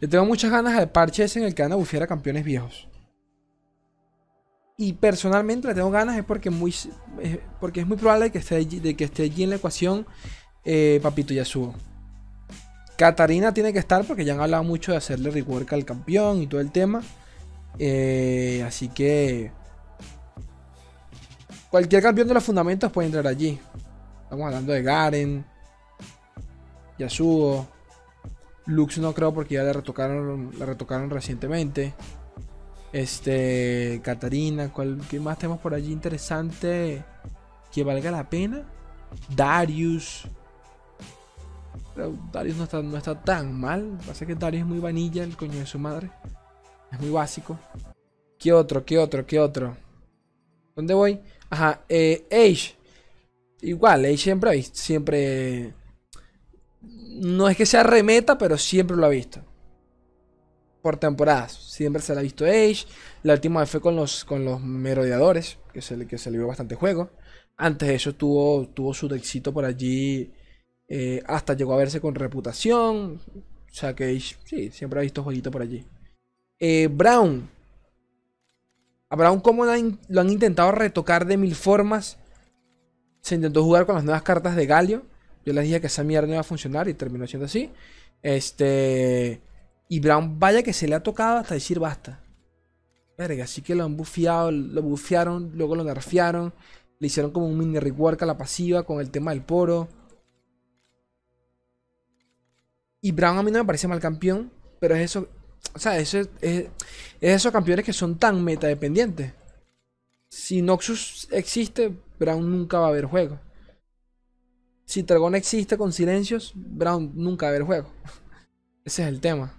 Le tengo muchas ganas al parche ese en el que van a bufear a campeones viejos. Y personalmente le tengo ganas es porque, muy, es, porque es muy probable que esté allí, de que esté allí en la ecuación eh, Papito Yasuo. Katarina tiene que estar porque ya han hablado mucho de hacerle rework al campeón y todo el tema. Eh, así que cualquier campeón de los fundamentos puede entrar allí. Estamos hablando de Garen, Yasuo, Lux no creo porque ya la retocaron, la retocaron recientemente. Este, Katarina, ¿cuál, ¿qué más tenemos por allí interesante que valga la pena? Darius. Darius no está, no está tan mal. Pasa que Darius es muy vanilla, el coño de su madre. Es muy básico. ¿Qué otro? ¿Qué otro? ¿Qué otro? ¿Dónde voy? Ajá, eh, Age. Igual, Age siempre, siempre... No es que sea remeta, pero siempre lo ha visto por temporadas. Siempre se le ha visto Age. La última vez fue con los, con los merodeadores, que se, que se le dio bastante juego. Antes de eso tuvo, tuvo su éxito por allí. Eh, hasta llegó a verse con reputación. O sea que Age, sí, siempre ha visto jueguito por allí. Eh, Brown. A Brown, como lo han intentado retocar de mil formas. Se intentó jugar con las nuevas cartas de Galio. Yo les dije que esa mierda no iba a funcionar y terminó siendo así. Este. Y Brown, vaya que se le ha tocado hasta decir basta. Verga, así que lo han bufeado, lo bufearon, luego lo nerfearon. Le hicieron como un mini rework a la pasiva con el tema del poro. Y Brown a mí no me parece mal campeón, pero es eso. O sea, eso es, es, esos campeones que son tan meta dependientes. Si Noxus existe, Brown nunca va a haber juego. Si Dragon existe con silencios, Brown nunca va a haber juego. Ese es el tema.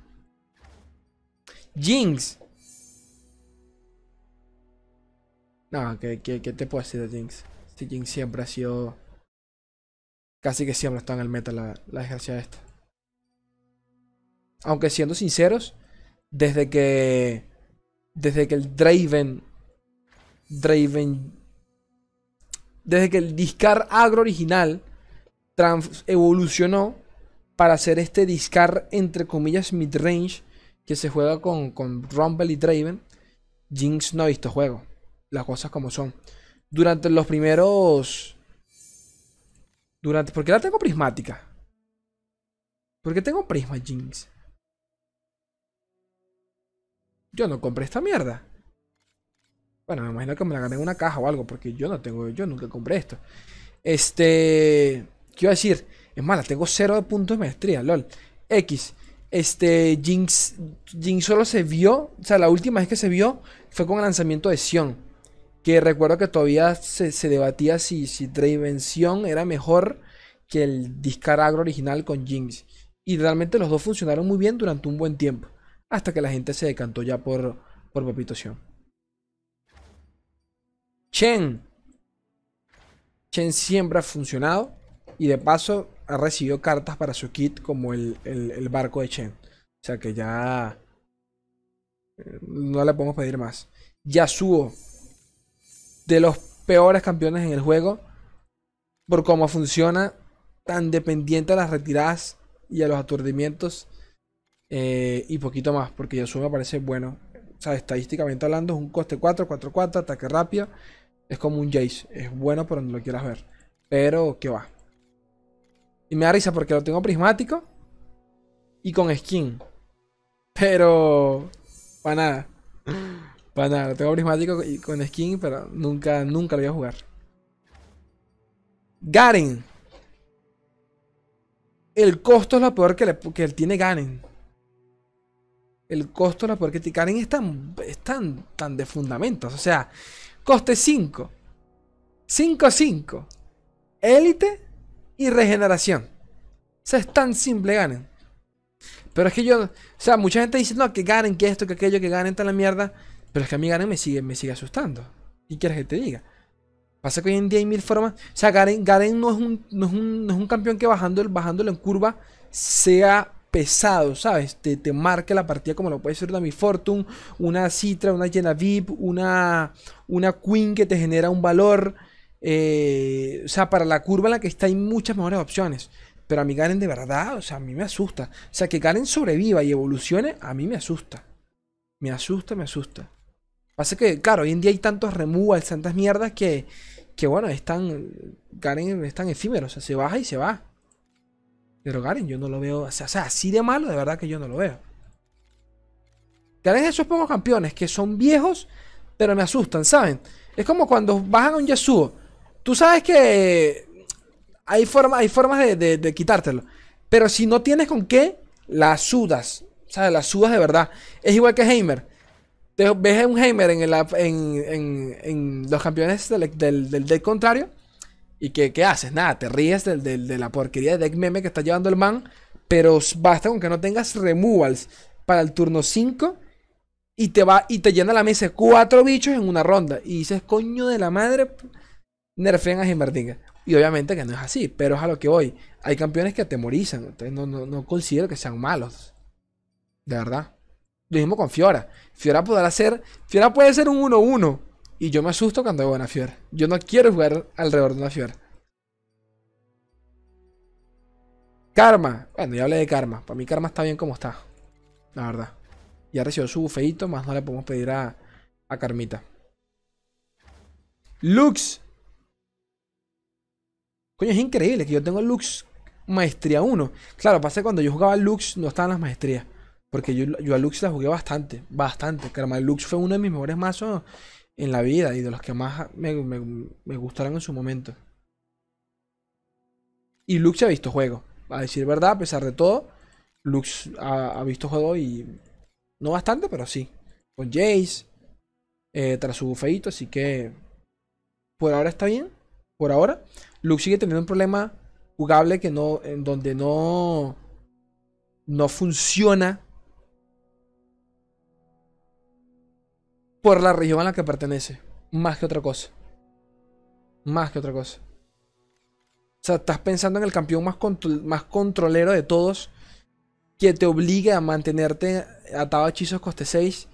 Jinx. No, ¿qué, te puedo decir de Jinx? Si Jinx siempre ha sido. Casi que siempre está en el meta la, la desgracia esta. Aunque siendo sinceros, desde que. Desde que el Draven. Draven. Desde que el Discar agro original evolucionó para hacer este Discar entre comillas mid-range que se juega con, con Rumble y Draven, Jinx no ha visto juego. Las cosas como son. Durante los primeros. Durante. ¿Por qué la tengo prismática? ¿Por qué tengo prisma Jinx? Yo no compré esta mierda. Bueno, me imagino que me la gané en una caja o algo, porque yo no tengo, yo nunca compré esto. Este, ¿qué iba a decir? Es mala, tengo cero de puntos de maestría, lol. X. Este, Jinx, Jinx solo se vio, o sea, la última vez que se vio fue con el lanzamiento de Sion. Que recuerdo que todavía se, debatía si, si Draven Sion era mejor que el Discaragro original con Jinx. Y realmente los dos funcionaron muy bien durante un buen tiempo. Hasta que la gente se decantó ya por, por Papito Sion. Chen. Chen siempre ha funcionado. Y de paso, ha recibido cartas para su kit como el, barco de Chen. O sea que ya eh, no le podemos pedir más. Yasuo, de los peores campeones en el juego, por cómo funciona, tan dependiente a las retiradas y a los aturdimientos eh, y poquito más, porque Yasuo me parece bueno. O sea, estadísticamente hablando, es un coste 4, 4, 4, ataque rápido. Es como un Jace, es bueno por donde lo quieras ver. Pero, ¿qué va? Y me da risa porque lo tengo prismático y con skin. Pero. Para nada. Para nada. Lo tengo prismático y con skin, pero nunca, nunca lo voy a jugar. Garen. El costo es lo peor que, le, que tiene Garen. El costo es lo peor que tiene. Garen es tan, es tan, tan de fundamentos. O sea, coste 5. 5-5. Élite y regeneración. O sea, es tan simple, ganen. Pero es que yo, o sea, mucha gente dice, no, que ganen, que esto, que aquello, que ganen, está la mierda. Pero es que a mí ganen me sigue, me sigue asustando. ¿Y quieres que te diga? Pasa que hoy en día hay mil formas. O sea, Garen, Garen no, es un, no, es un, no es un campeón que bajándolo, bajándolo en curva sea pesado, ¿sabes? Te, te marca la partida como lo puede ser una Mi Fortune, una Citra, una VIP, una, una Queen que te genera un valor. Eh, o sea, para la curva en la que está hay muchas mejores opciones. Pero a mí Garen de verdad, o sea, a mí me asusta. O sea, que Garen sobreviva y evolucione, a mí me asusta. Me asusta, me asusta. Pasa que, claro, hoy en día hay tantos removals, tantas mierdas que, que bueno, están. Garen es tan efímero, o sea, se baja y se va. Pero Garen yo no lo veo, o sea, así de malo, de verdad que yo no lo veo. Garen es esos pocos campeones que son viejos, pero me asustan, ¿saben? Es como cuando bajan a un Yasuo. Tú sabes que hay, hay formas de, quitártelo. Pero si no tienes con qué, la sudas. O sea, la sudas de verdad. Es igual que Heimer ves a un Heimer en, en, los campeones del, del, deck contrario. ¿Y qué, qué haces? Nada, te ríes de la porquería de deck meme que está llevando el man. Pero basta con que no tengas removals para el turno 5. Y te va y te llena la mesa cuatro bichos en una ronda. Y dices, coño de la madre, nerfean a Heimerdinger. Y obviamente que no es así, pero es a lo que voy. Hay campeones que atemorizan. Entonces no, no, no considero que sean malos. De verdad. Lo mismo con Fiora. Fiora podrá ser. Fiora puede ser un 1-1. Y yo me asusto cuando veo una Fiora. Yo no quiero jugar alrededor de una Fiora. Karma. Bueno, ya hablé de Karma. Para mí Karma está bien como está. La verdad. Ya recibió su bufeito, más no le podemos pedir a, a Carmita. Lux. Coño, es increíble que yo tengo Lux Maestría 1. Claro, pasa que cuando yo jugaba Lux no estaban las maestrías. Porque yo, yo a Lux la jugué bastante, bastante. Karma Lux fue uno de mis mejores mazos en la vida y de los que más me, gustaron en su momento. Y Lux ha visto juego. A decir verdad, a pesar de todo, Lux ha, visto juego y. No bastante, pero sí. Con Jace. Eh, tras su bufeito, así que. Por ahora está bien. Por ahora. Lux sigue teniendo un problema jugable que no. En donde no. No funciona por la región a la que pertenece. Más que otra cosa. Más que otra cosa. O sea, estás pensando en el campeón más, controlero de todos. Que te obligue a mantenerte atado a hechizos coste 6.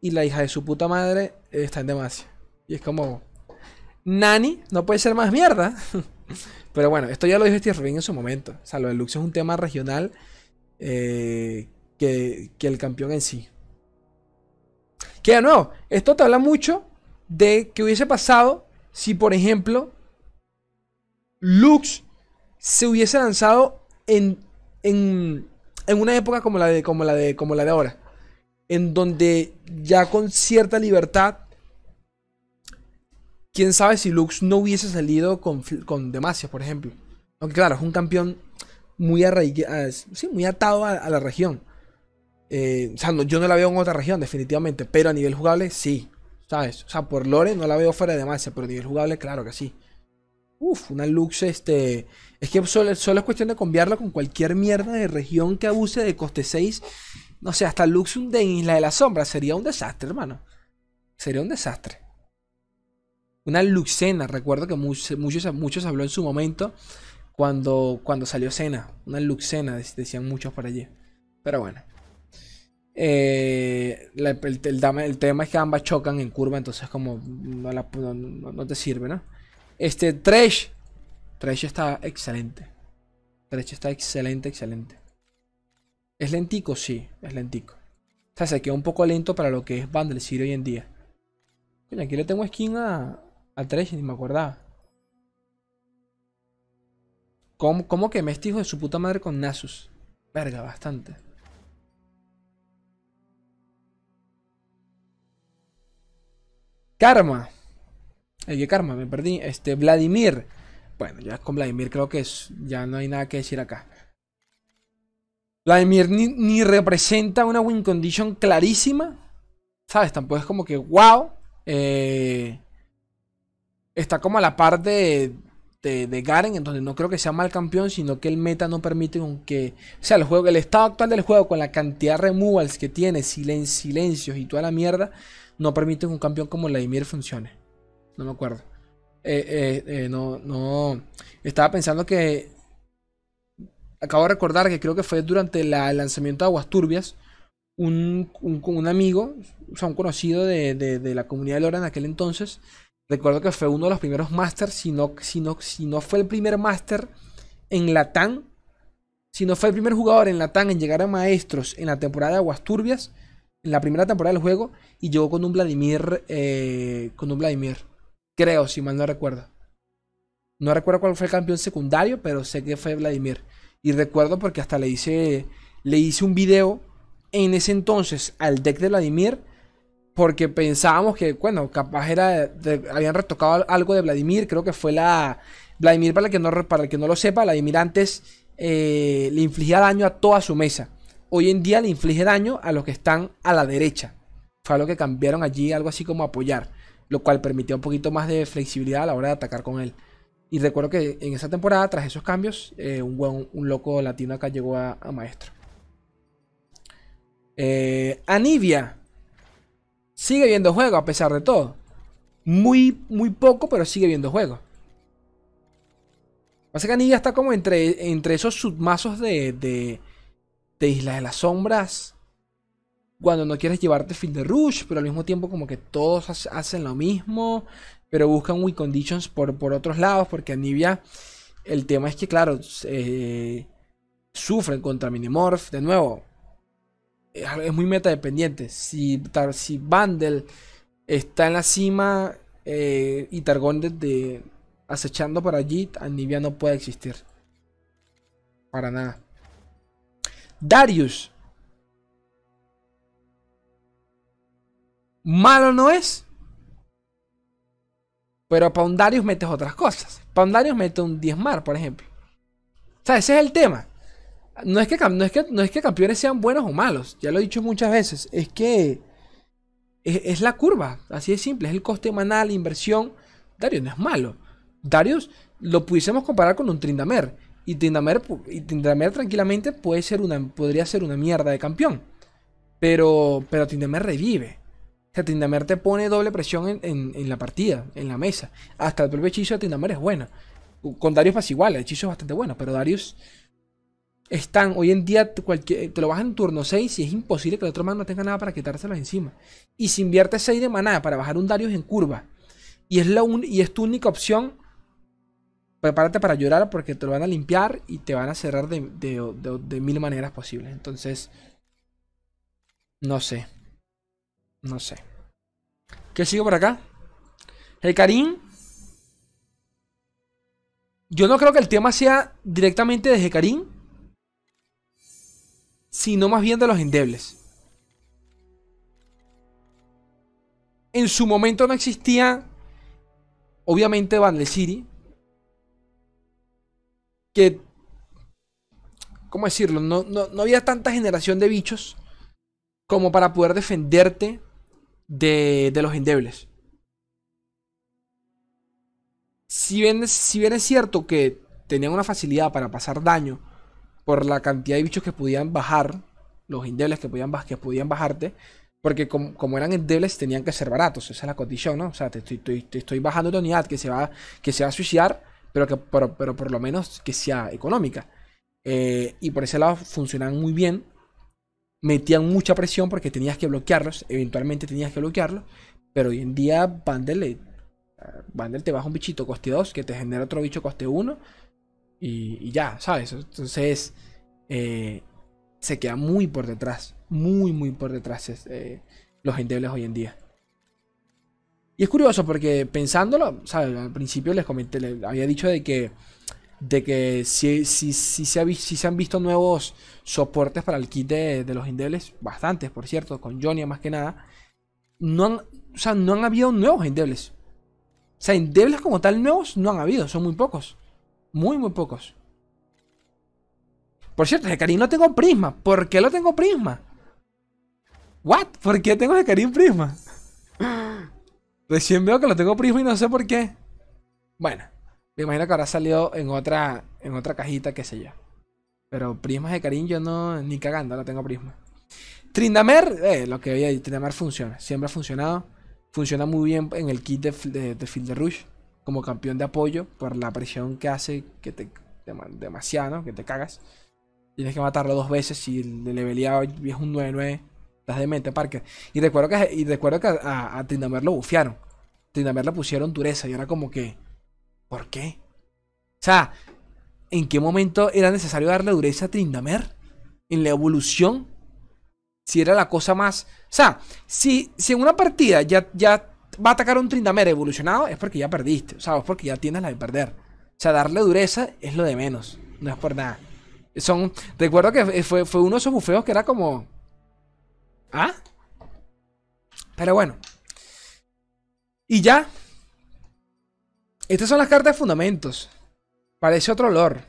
Y la hija de su puta madre está en demasia. Y es como. Nani, no puede ser más mierda. Pero bueno, esto ya lo dijo Steve Rubin en su momento. O sea, lo de Lux es un tema regional eh, que, que el campeón en sí. Que de nuevo, esto te habla mucho de que hubiese pasado si, por ejemplo, Lux se hubiese lanzado en, en, en una época como la, de, como, la de, como la de ahora. En donde ya con cierta libertad, quién sabe si Lux no hubiese salido con, con Demacia, por ejemplo. Aunque claro, es un campeón muy arraigado, sí, muy atado a la región. Eh, o sea, yo no la veo en otra región, definitivamente. Pero a nivel jugable, sí. ¿Sabes? O sea, por lore no la veo fuera de masa, pero a nivel jugable, claro que sí. Uf, una Lux, este. Es que solo, es cuestión de cambiarla con cualquier mierda de región que abuse de coste 6. No sé, hasta Lux de Isla de la Sombra sería un desastre, hermano. Sería un desastre. Una Luxena, recuerdo que muchos, muchos habló en su momento cuando, cuando salió Cena. Una Luxena, decían muchos por allí. Pero bueno. Eh, el, tema es que ambas chocan en curva, entonces como no, te sirve, ¿no? Este Trash. Trash está excelente. Trash está excelente, excelente. ¿Es lentico? Sí, es lentico. O sea, se queda un poco lento para lo que es Bundle City hoy en día. aquí le tengo skin a, a Trash, ni me acordaba. ¿Cómo, ¿Cómo que me hijo de su puta madre con Nasus? Verga, bastante. Karma. El que Karma, me perdí. Este, Vladimir. Bueno, ya con Vladimir creo que es, ya no hay nada que decir acá. Vladimir ni, representa una win condition clarísima. ¿Sabes? Tampoco es como que, wow. Eh, está como a la par de, de, Garen, en donde no creo que sea mal campeón, sino que el meta no permite que. O sea, el juego, el estado actual del juego, con la cantidad de removals que tiene, silencios y toda la mierda, no permite que un campeón como Vladimir funcione. No me acuerdo. Eh, eh, eh, no, no. Estaba pensando que. Acabo de recordar que creo que fue durante el lanzamiento de Aguas Turbias. Un, un, amigo, o sea, un conocido de, la comunidad de Lora en aquel entonces. Recuerdo que fue uno de los primeros masters, si no, si no, si no fue el primer master en Latam sino fue el primer jugador en la TAN en llegar a maestros en la temporada de Aguas Turbias, en la primera temporada del juego, y llegó con un Vladimir, eh, con un Vladimir, creo, si mal no recuerdo. No recuerdo cuál fue el campeón secundario, pero sé que fue Vladimir. Y recuerdo porque hasta le hice, le hice un video en ese entonces al deck de Vladimir porque pensábamos que, bueno, capaz era, habían retocado algo de Vladimir, creo que fue la... Vladimir, para el que no, para el que no lo sepa, Vladimir antes eh, le infligía daño a toda su mesa. Hoy en día le inflige daño a los que están a la derecha. Fue algo que cambiaron allí, algo así como apoyar, lo cual permitía un poquito más de flexibilidad a la hora de atacar con él. Y recuerdo que en esa temporada, tras esos cambios, eh, un, buen, loco latino acá llegó a, maestro. Eh, Anivia sigue viendo juego a pesar de todo. Muy, muy poco, pero sigue viendo juego. Pasa que Anivia está como entre, entre esos submazos de, de, de Isla de las Sombras. Cuando no quieres llevarte fin de rush, pero al mismo tiempo como que todos hacen lo mismo. Pero buscan win conditions por, por otros lados. Porque Anivia, el tema es que claro, eh, sufren contra Minimorph. De nuevo, es muy meta dependiente. Si, si Bandel está en la cima eh, y Targon de, acechando por allí, Anivia no puede existir. Para nada. Darius. Malo no es. Pero para un Darius metes otras cosas. Para un Darius metes un Diezmar, por ejemplo. O sea, ese es el tema. No es, que, no, es que, no es que campeones sean buenos o malos. Ya lo he dicho muchas veces. Es que es, la curva. Así de simple. Es el coste manal, la inversión. Darius no es malo. Darius lo pudiésemos comparar con un Trindamer. Y Trindamer, y Trindamer tranquilamente puede ser una, podría ser una mierda de campeón. Pero, pero Trindamer revive. O sea, Trindamer te pone doble presión en, la partida, en la mesa. Hasta el propio hechizo de Trindamer es bueno. Con Darius pasa igual, el hechizo es bastante bueno. Pero Darius están, hoy en día te lo bajan en turno 6 y es imposible que el otro man no tenga nada para quitárselos encima. Y si inviertes 6 de maná para bajar un Darius en curva y es, la y es tu única opción, prepárate para llorar porque te lo van a limpiar y te van a cerrar de, de, mil maneras posibles. Entonces, no sé. No sé. ¿Qué sigo por acá? El Karim. Yo no creo que el tema sea directamente de Hecarim, sino más bien de los endebles. En su momento no existía, obviamente, Vandal City, que, ¿cómo decirlo? No, no, había tanta generación de bichos como para poder defenderte de, de los endebles. Si bien, si bien es cierto que tenían una facilidad para pasar daño por la cantidad de bichos que podían bajar, los endebles que podían, que podían bajarte, porque como, eran endebles tenían que ser baratos, esa es la condición, ¿no? O sea, te estoy, estoy bajando una unidad que se va, que se va a suicidar pero, que, pero, por lo menos que sea económica. Eh, y por ese lado funcionaban muy bien. Metían mucha presión porque tenías que bloquearlos. Eventualmente tenías que bloquearlos. Pero hoy en día Bandel, Bandel te baja un bichito coste 2 que te genera otro bicho coste 1. Y, ya, ¿sabes? Entonces eh, se queda muy por detrás. Muy, muy por detrás eh, los endebles hoy en día. Y es curioso porque pensándolo, ¿sabes? Al principio les comenté, les había dicho de que, de que si, si, si, se, han visto nuevos soportes para el kit de, los endebles, bastantes, por cierto, con Jonia más que nada, no han, o sea, no han habido nuevos endebles. O sea, endebles como tal nuevos no han habido, son muy pocos. Muy, muy pocos. Por cierto, Karim no tengo prisma. ¿Por qué lo tengo prisma? ¿What? ¿Por qué tengo Karim prisma? Recién veo que lo tengo prisma y no sé por qué. Bueno, me imagino que habrá salido en otra, en otra cajita, qué sé yo. Pero prismas de yo no, ni cagando, no tengo prisma. Trindamer, eh, lo que veía, Trindamer funciona, siempre ha funcionado. Funciona muy bien en el kit de, de, Field de Rush como campeón de apoyo por la presión que hace que te demasiado, que te cagas. Tienes que matarlo dos veces y el leveleado es un 9-9 Estás de mente, Parker. Y recuerdo que, y recuerdo que a, a Trindamer lo bufiaron. Trindamer le pusieron dureza y era como que. ¿Por qué? O sea, ¿En qué momento era necesario darle dureza a Trindamer? ¿En la evolución? Si era la cosa más... O sea, si, si en una partida ya, ya va a atacar un Trindamer evolucionado, es porque ya perdiste. O sea, es porque ya tienes la de perder. O sea, darle dureza es lo de menos. No es por nada. Son. Recuerdo que fue, fue uno de esos bufeos que era como. ¿Ah? Pero bueno. Y ya. Estas son las cartas de fundamentos. Parece otro olor.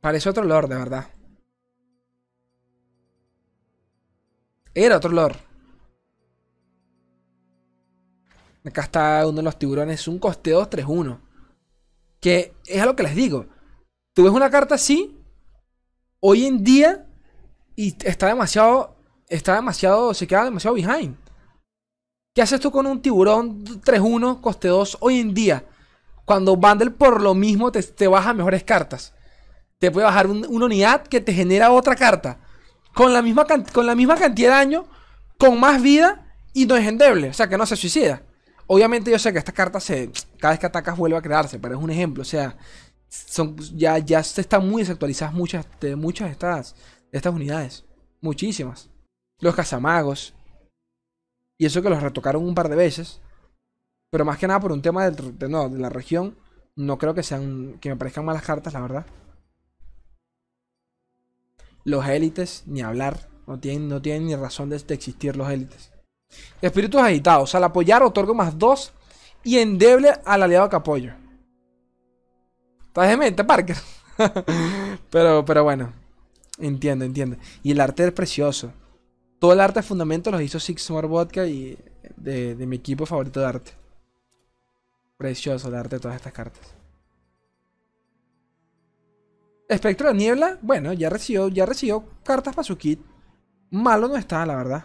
Parece otro olor, de verdad. Era otro olor. Acá está uno de los tiburones. Un coste 2, 3-1. Que es a lo que les digo. Tú ves una carta así. Hoy en día. Y está demasiado. Está demasiado. Se queda demasiado behind. ¿Qué haces tú con un tiburón 3-1, coste 2 hoy en día? Cuando Bundle por lo mismo te, baja mejores cartas. Te puede bajar una unidad que te genera otra carta. Con la, misma, con la misma cantidad de daño. Con más vida. Y no es endeble. O sea que no se suicida. Obviamente yo sé que esta carta se, cada vez que atacas vuelve a crearse, pero es un ejemplo. O sea, son, ya, ya están muy desactualizadas muchas de muchas estas, estas unidades. Muchísimas. Los cazamagos. Y eso que los retocaron un par de veces. Pero más que nada por un tema de, de la región. No creo que sean. que me parezcan malas cartas, la verdad. Los élites, ni hablar. No tienen, no tienen ni razón de, existir los élites. Espíritus agitados. Al apoyar, otorgo más 2 y endeble al aliado que apoyo. Estás de mente, Parker. pero, pero bueno. Entiendo, entiendo. Y el arte es precioso. Todo el arte de fundamento los hizo Six More Vodka y de, mi equipo favorito de arte. Precioso el arte de todas estas cartas. Espectro de Niebla, bueno, ya recibió, ya recibió cartas para su kit. Malo no está, la verdad.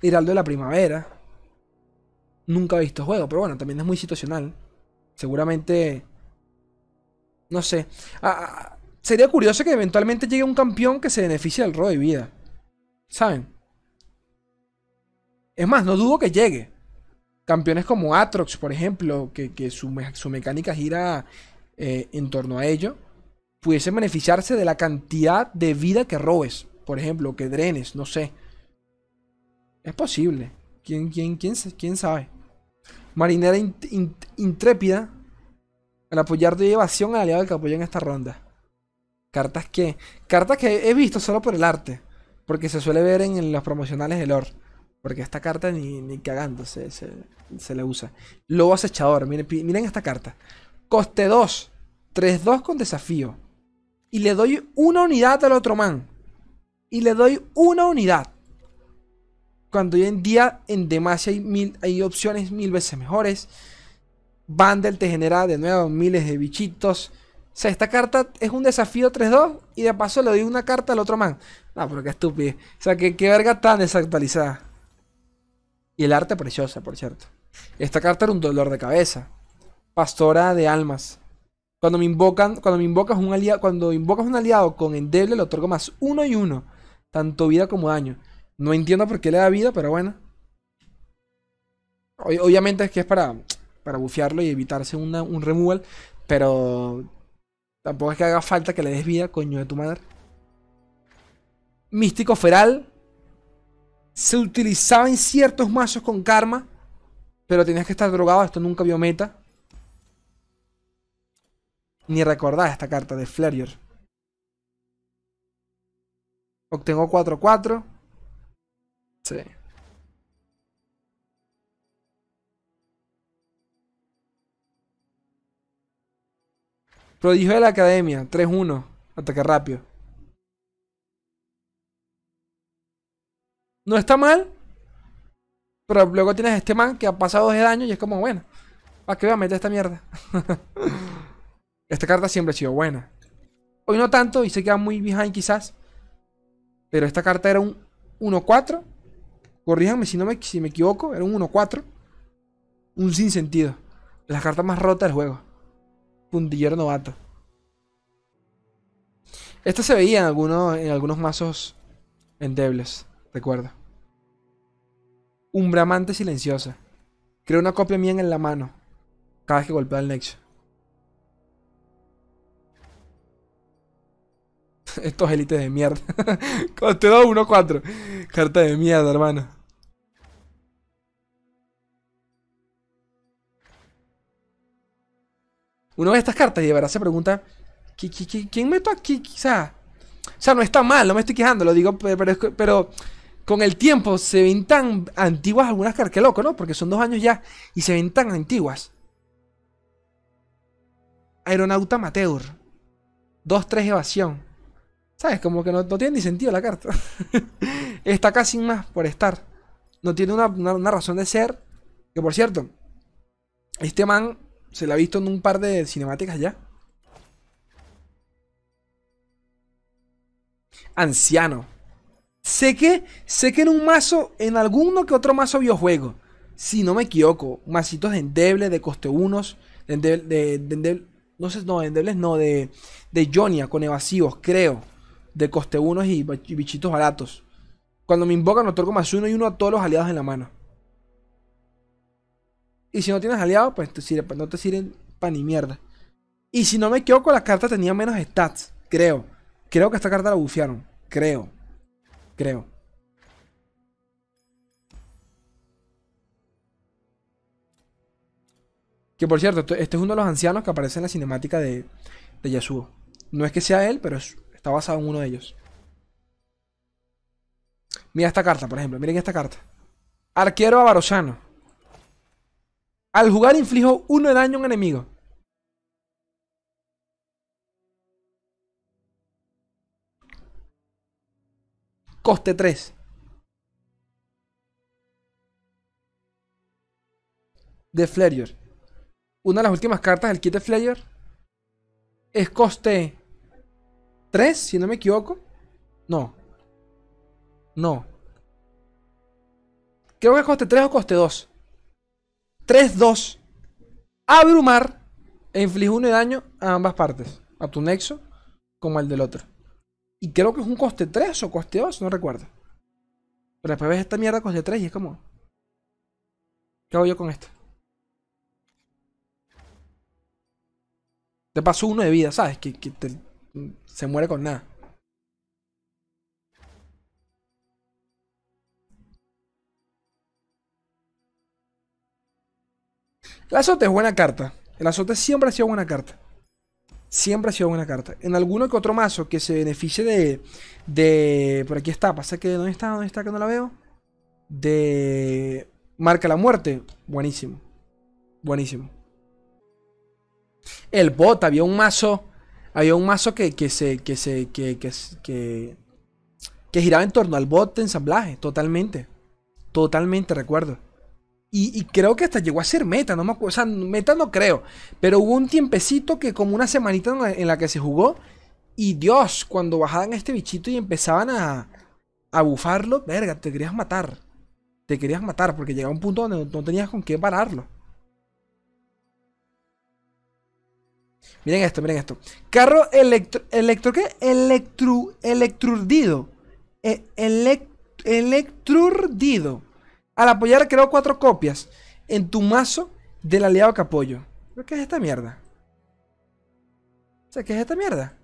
Heraldo de la Primavera. Nunca he visto juego, pero bueno, también es muy situacional. Seguramente. No sé. Ah, ah, sería curioso que eventualmente llegue un campeón que se beneficie del robo de vida. ¿Saben? Es más, no dudo que llegue. Campeones como Atrox, por ejemplo, que, su, mecánica gira eh, en torno a ello, pudiesen beneficiarse de la cantidad de vida que robes, por ejemplo, que drenes, no sé. Es posible. ¿Quién, quién, quién, quién sabe? Marinera intrépida. Al apoyar de evasión al aliado que apoya en esta ronda. Cartas que. Cartas que he visto solo por el arte. Porque se suele ver en, los promocionales de lore. Porque esta carta ni, ni cagando se, se, le usa. Lobo acechador. Miren, miren esta carta. Coste 2. 3-2 con desafío. Y le doy una unidad al otro man. Y le doy una unidad. Cuando hoy en día en Demacia hay, mil, hay opciones mil veces mejores. Bundle te genera de nuevo miles de bichitos. O sea, esta carta es un desafío 3-2 y de paso le doy una carta al otro man. No, pero qué estúpido. O sea, que qué verga tan desactualizada. Y el arte preciosa, por cierto. Esta carta era un dolor de cabeza. Pastora de almas. Cuando me invocan, cuando me invocas un aliado, cuando invocas un aliado con endeble, le otorgo más uno y uno. Tanto vida como daño. No entiendo por qué le da vida, pero bueno. Obviamente es que es para, para bufearlo y evitarse un removal. Pero tampoco es que haga falta que le des vida, coño de tu madre. Místico Feral se utilizaba en ciertos mazos con karma, pero tenías que estar drogado, esto nunca vio meta. Ni recordar esta carta de Flerier. Obtengo 4-4. Sí. Prodigio de la academia, 3-1. Ataque rápido. No está mal. Pero luego tienes este man que ha pasado de daño y es como, bueno, ¿para qué voy a meter esta mierda? esta carta siempre ha sido buena. Hoy no tanto y se queda muy behind quizás. Pero esta carta era un 1-4. Corríjanme si, no me, si me equivoco. Era un 1-4. Un sinsentido. Las cartas más rotas del juego. Puntillero novato. Esta se veía en algunos, en algunos mazos endebles. Recuerda. Umbramante silenciosa. Creo una copia mía en la mano. Cada vez que golpea el nexo. Estos élites de mierda. Coste 2, 1, 4. Carta de mierda, hermano. Uno ve estas cartas y de verdad se pregunta: ¿Quién meto aquí? Quizá. O sea, no está mal, no me estoy quejando, lo digo, pero, con el tiempo se ven tan antiguas algunas cartas. Qué loco, ¿no? Porque son dos años ya y se ven tan antiguas. Aeronauta Amateur. 2-3 evasión. ¿Sabes? Como que no, tiene ni sentido la carta. Está casi más por estar. No tiene una, una, razón de ser. Que por cierto, este man se la ha visto en un par de cinemáticas ya. Anciano. Sé que, sé que en un mazo, en alguno que otro mazo videojuego, si no me equivoco, masitos de endeble, de coste unos, de, de, no sé, no, de endebles no, de, de Jonia con evasivos, creo, de coste unos y, bichitos baratos. Cuando me invocan, otorgo más uno y uno a todos los aliados en la mano. Y si no tienes aliados, pues, no te sirven para ni mierda. Y si no me equivoco, la carta tenía menos stats, creo. Creo que esta carta la bufiaron, creo. Creo. Que por cierto, este es uno de los ancianos que aparece en la cinemática de, de Yasuo. No es que sea él, pero está basado en uno de ellos. Mira esta carta, por ejemplo. Miren esta carta. Arquero avarosano. Al jugar inflijo uno de daño a un enemigo. Coste 3. De Flayer. Una de las últimas cartas del kit de Flayer. Es coste 3, si no me equivoco. No. No. Creo que es coste 3 o coste 2. 3-2. Abrumar e inflige 1 de daño a ambas partes. A tu nexo como al del otro. Y creo que es un coste 3 o coste 2, no recuerdo. Pero después ves esta mierda coste 3 y es como... ¿Qué hago yo con esto? Te paso uno de vida, ¿sabes? Que, se muere con nada. El azote es buena carta. El azote siempre ha sido buena carta. Siempre ha sido buena carta. En alguno que otro mazo que se beneficie de. de por aquí está. Pasa que. ¿Dónde está? ¿Dónde está que no la veo? De. Marca la muerte. Buenísimo. Buenísimo. El bot, había un mazo. Había un mazo que, que se. que se. Que, que, que, giraba en torno al bot de ensamblaje. Totalmente. Totalmente, recuerdo. Y, creo que hasta llegó a ser meta, no me acuerdo. O sea, meta no creo. Pero hubo un tiempecito que como una semanita en la, que se jugó. Y Dios, cuando bajaban este bichito y empezaban a, a bufarlo, verga, te querías matar. Te querías matar porque llegaba un punto donde no, tenías con qué pararlo. Miren esto, miren esto. Carro electro... ¿Electro qué? Electru... Electrurdido. E, electrurdido. Al apoyar creo cuatro copias en tu mazo del aliado que apoyo. ¿Qué es esta mierda? O sea, ¿qué es esta mierda?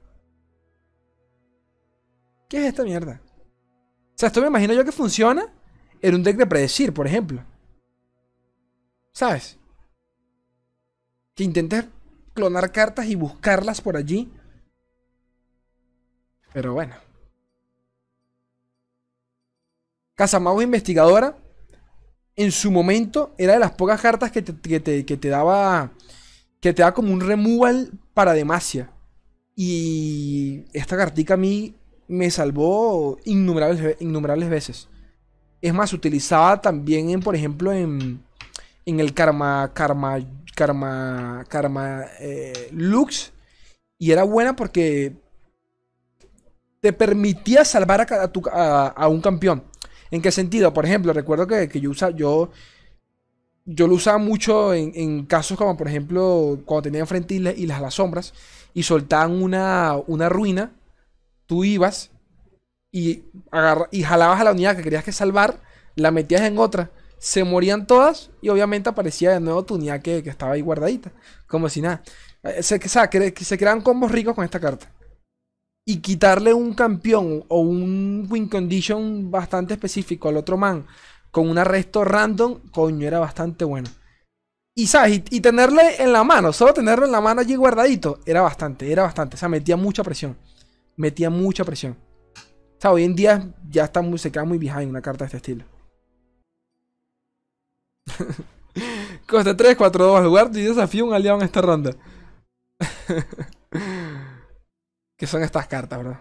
¿Qué es esta mierda? O sea, esto me imagino yo que funciona en un deck de predecir, por ejemplo. ¿Sabes? Que intentes clonar cartas y buscarlas por allí. Pero bueno. Casamago investigadora en su momento era de las pocas cartas que te, que te, daba. Que te da como un removal para Demacia. Y esta cartica a mí me salvó innumerables, innumerables veces. Es más, utilizaba también en, por ejemplo, en, en el Karma. Karma. Karma. Karma. Eh, Lux. Y era buena porque. Te permitía salvar a, un campeón. ¿En qué sentido? Por ejemplo, recuerdo que, yo yo, lo usaba mucho en, casos como, por ejemplo, cuando tenía enfrente y las sombras y soltaban una, una ruina, tú ibas y, y jalabas a la unidad que querías que salvar, la metías en otra, se morían todas y obviamente aparecía de nuevo tu unidad que, estaba ahí guardadita, como si nada. Eh, se, o se crean combos ricos con esta carta. y quitarle un campeón o un win condition bastante específico al otro man con un arresto random, coño, era bastante bueno. Y sabes, y, tenerle en la mano, solo tenerlo en la mano allí guardadito, era bastante, era bastante. O sea, metía mucha presión. Metía mucha presión. O sea, hoy en día ya está muy, se queda muy behind una carta de este estilo. Coste 3, 4, 2 al lugar y desafío un aliado en esta ronda. ¿Qué son estas cartas, bro?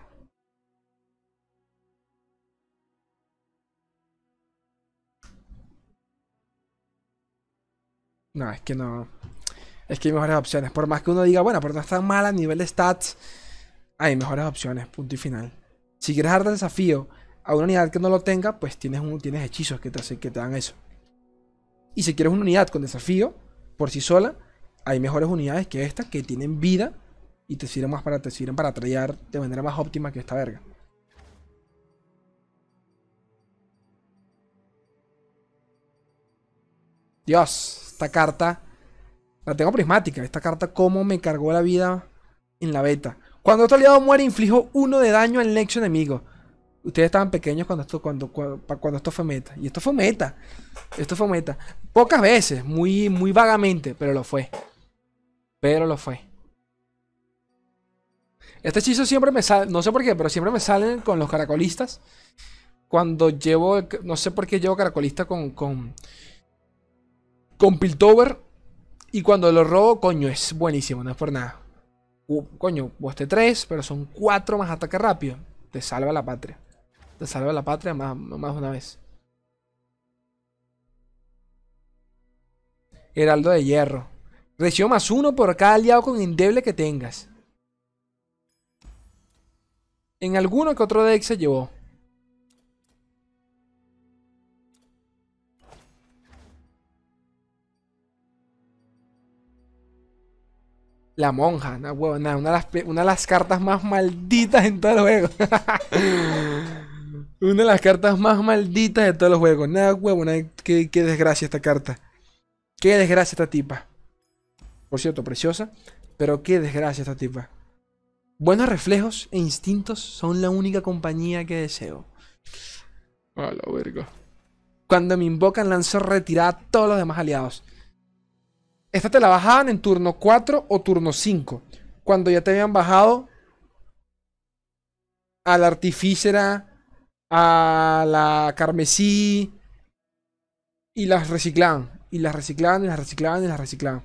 No, es que no. Es que hay mejores opciones. Por más que uno diga, bueno, pero no está mal a nivel de stats, hay mejores opciones. Punto y final. Si quieres dar desafío a una unidad que no lo tenga, pues tienes, un, tienes hechizos que te, que te dan eso. Y si quieres una unidad con desafío, por sí sola, hay mejores unidades que esta que tienen vida y te sirven más para te sirven para de manera más óptima que esta verga. Dios, esta carta la tengo prismática. Esta carta cómo me cargó la vida en la beta. Cuando otro aliado muere, inflijo uno de daño al nexo enemigo. Ustedes estaban pequeños cuando esto, cuando, cuando, esto fue meta. Y esto fue meta. Esto fue meta. Pocas veces, muy, muy vagamente, pero lo fue. Pero lo fue. Este hechizo siempre me sale, no sé por qué, pero siempre me salen con los caracolistas. Cuando llevo, no sé por qué llevo caracolista con, con, con Piltover. Y cuando lo robo, coño, es buenísimo, no es por nada. coño, este 3, pero son 4 más ataque rápido. Te salva la patria. Te salva la patria más, más una vez. Heraldo de hierro. Recibo más uno por cada aliado con endeble que tengas. En alguno que otro deck se llevó. La monja, una, una, de las, una de las cartas más malditas en todo el juego. una de las cartas más malditas de todos los juegos. Nada, huevo, qué, qué desgracia esta carta. Qué desgracia esta tipa. Por cierto, preciosa. Pero qué desgracia esta tipa. Buenos reflejos e instintos son la única compañía que deseo. A la verga. Cuando me invocan lanzo retirada a todos los demás aliados. Esta te la bajaban en turno 4 o turno 5. Cuando ya te habían bajado a la artificera, a la carmesí. Y las reciclaban. Y las reciclaban y las reciclaban y las reciclaban.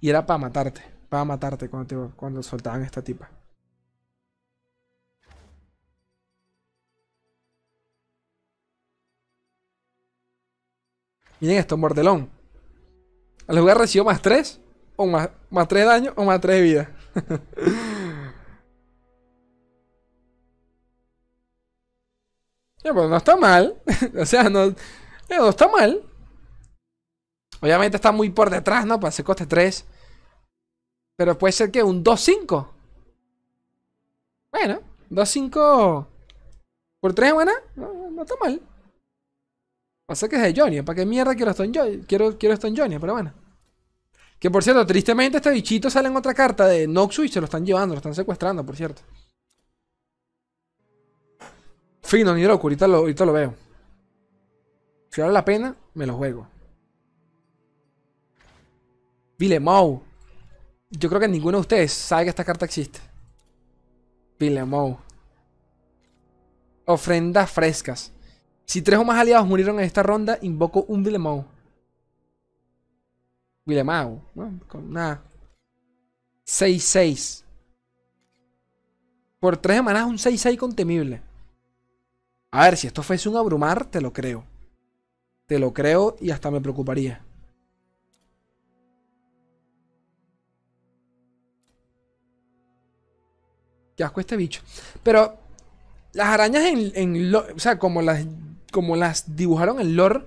Y era para matarte. Para matarte cuando, cuando soltaban esta tipa. Miren esto, mordelón. Al jugar recibo más 3, o más, más 3 de daño, o más 3 de vida. Ya, pues no está mal. o sea, no, no está mal. Obviamente está muy por detrás, ¿no? Para hacer coste 3. Pero puede ser que un 2-5. Bueno, 2-5 por 3 buena. No, no está mal. Pasa que es de Johnny. ¿Para qué mierda quiero Stone Johnny? Quiero, quiero Stone Johnny, pero bueno. Que por cierto, tristemente este bichito sale en otra carta de Noxu y se lo están llevando, lo están secuestrando, por cierto. Fino, ni loco, ahorita lo, ahorita lo veo. Si vale la pena, me lo juego. Vilemou. Yo creo que ninguno de ustedes sabe que esta carta existe. Vilemou. Ofrendas frescas. Si tres o más aliados murieron en esta ronda, invoco un Vilemou. Vilemau, ¿no? Con nada. 6-6. Por tres semanas un 6-6 contemible. A ver, si esto fuese un abrumar, te lo creo. Te lo creo y hasta me preocuparía. Qué asco este bicho. Pero las arañas en, en o sea, como las como las dibujaron en lore,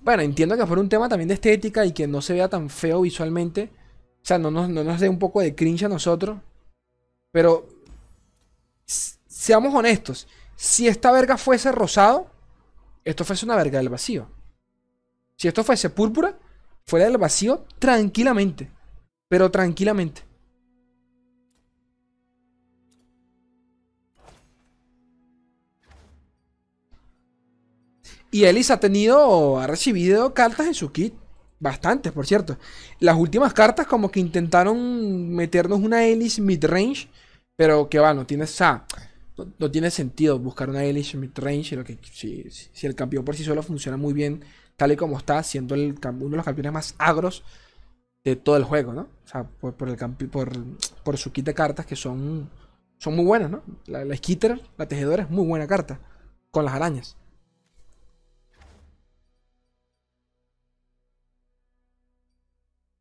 bueno, entiendo que fue un tema también de estética y que no se vea tan feo visualmente. O sea, no nos, no nos dé un poco de cringe a nosotros. Pero, seamos honestos, si esta verga fuese rosado, esto fuese una verga del vacío. Si esto fuese púrpura, fuera del vacío tranquilamente. Pero tranquilamente. Y Ellis ha tenido, ha recibido cartas en su kit. Bastantes, por cierto. Las últimas cartas como que intentaron meternos una Ellis mid-range. Pero que va, no bueno, tienes... O sea, no, tiene sentido buscar una Ellis mid-range. Que, si, si, el campeón por sí solo funciona muy bien, tal y como está, siendo el, uno de los campeones más agros de todo el juego, ¿no? O sea, por, por, por su kit de cartas que son, son muy buenas, ¿no? La, la Skitter, la tejedora, es muy buena carta. Con las arañas.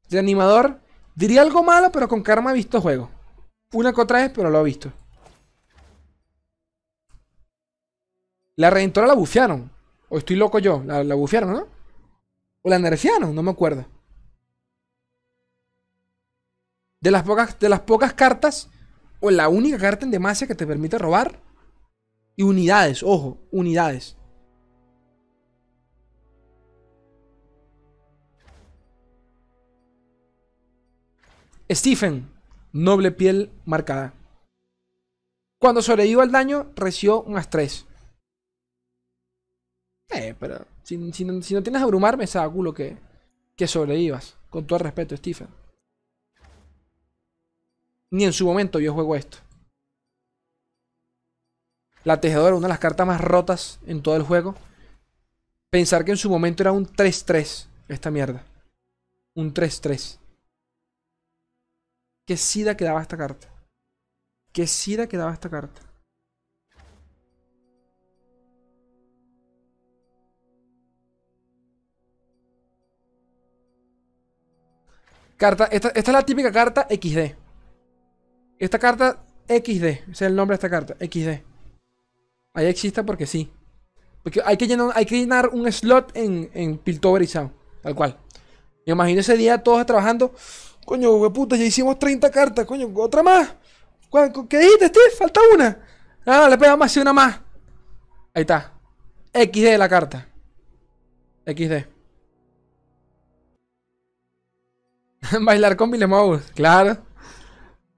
De animador, diría algo malo, pero con karma he visto juego. Una que otra vez, pero lo he visto. La Redentora la bufearon. O estoy loco yo. La, la bufearon, ¿no? O la nerfearon, no me acuerdo. De las pocas, de las pocas cartas, o la única carta en Demacia que te permite robar. Y unidades, ojo, unidades. Stephen, noble piel marcada. Cuando sobrevivió al daño, recibió un estrés. Eh, pero si, no, tienes a abrumar, me sabe culo que, que sobrevivas. Con todo el respeto, Stephen. Ni en su momento yo juego esto. La tejedora, una de las cartas más rotas en todo el juego. Pensar que en su momento era un 3-3 esta mierda. Un 3-3. Qué sida quedaba esta carta. Qué sida quedaba esta carta. Carta, esta, esta, es la típica carta XD. Esta carta XD, ese es el nombre de esta carta, XD. Ahí existe porque sí. Porque hay que llenar, hay que llenar un slot en, en Piltover tal cual. Me imagino ese día todos trabajando. Coño, puta, ya hicimos 30 cartas, coño, otra más. ¿Qué dijiste, Steve? Falta una. Ah, le pegamos así una más. Ahí está. XD la carta. XD. Bailar con Mouse, claro.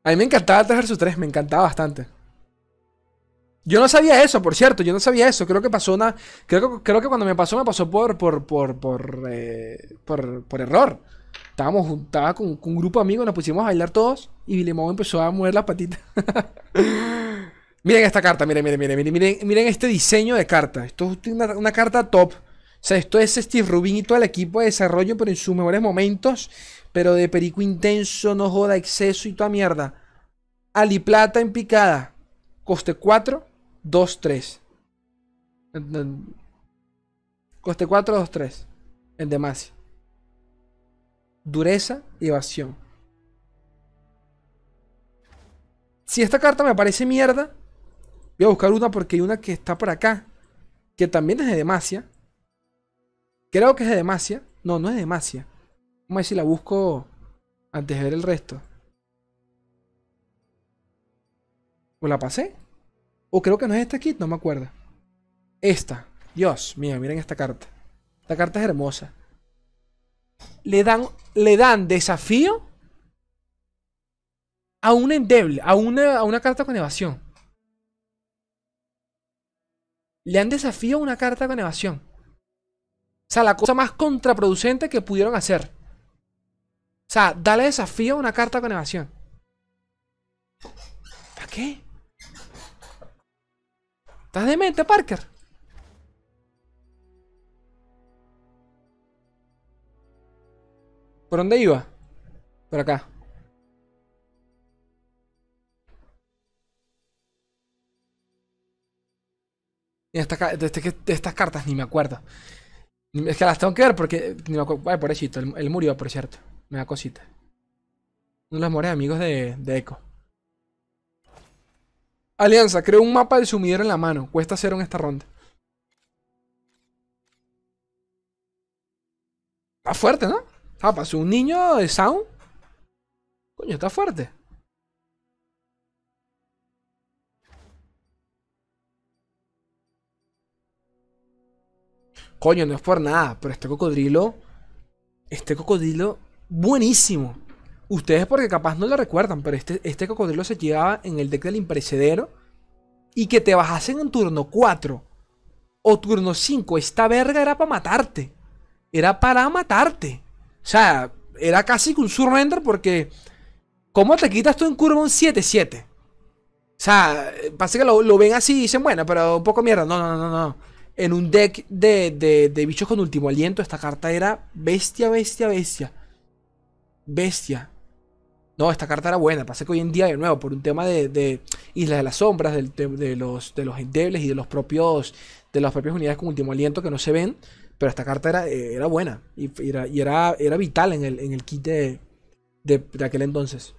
A mí me encantaba el 3 vs 3, me encantaba bastante. Yo no sabía eso, por cierto, yo no sabía eso. Creo que pasó una. Creo que, creo que cuando me pasó, me pasó por. por. por. por, eh, por, error. Estábamos estaba con, un grupo de amigos, nos pusimos a bailar todos y Villemón empezó a mover las patitas. miren esta carta, miren, miren, miren, miren, miren, este diseño de carta. Esto es una, carta top. O sea, esto es Steve Rubin y todo el equipo de desarrollo, pero en sus mejores momentos. Pero de perico intenso, no joda, exceso y toda mierda. Aliplata en picada. Coste 4, 2, 3. Coste 4, 2, 3. En Demacia dureza y evasión. Si esta carta me parece mierda, voy a buscar una porque hay una que está por acá, que también es de Demacia. Creo que es de Demacia. No, no es de Demacia. Vamos a ver si la busco antes de ver el resto. ¿O la pasé? O creo que no es esta kit, no me acuerdo. Esta. Dios mío, miren esta carta. Esta carta es hermosa le dan, le dan desafío a un endeble, a una, a una carta con evasión. Le dan desafío a una carta con evasión. O sea, la cosa más contraproducente que pudieron hacer. O sea, dale desafío a una carta con evasión. ¿Para qué? ¿Estás demente, Parker? ¿Por dónde iba? Por acá. Y esta, de, estas cartas ni me acuerdo. Es que las tengo que ver porque. Ni me acuerdo. Por él, él, murió, por cierto. Me da cosita. Uno de los mejores amigos de, de Echo. Alianza, creo un mapa del sumidero en la mano. Cuesta cero en esta ronda. Está fuerte, ¿no? Ah, pasó un niño de Sound. Coño, está fuerte. Coño, no es por nada, pero este cocodrilo. Este cocodrilo, buenísimo. Ustedes porque capaz no lo recuerdan, pero este, este cocodrilo se llevaba en el deck del imperecedero. Y que te bajasen en turno 4 o turno 5. Esta verga era para matarte. Era para matarte. O sea, era casi que un surrender porque... ¿Cómo te quitas tú en curva un 7-7? O sea, pasa que lo, ven así y dicen, bueno, pero un poco mierda. No, no, no, no. En un deck de, de, de bichos con último aliento, esta carta era bestia, bestia, bestia. Bestia. No, esta carta era buena. Pasa que hoy en día, de nuevo, por un tema de, de Isla de las Sombras, de, los, de los endebles y de los propios de las propias unidades con último aliento que no se ven. Pero esta carta era, eh, buena. Y, era, vital en el, kit de, aquel entonces.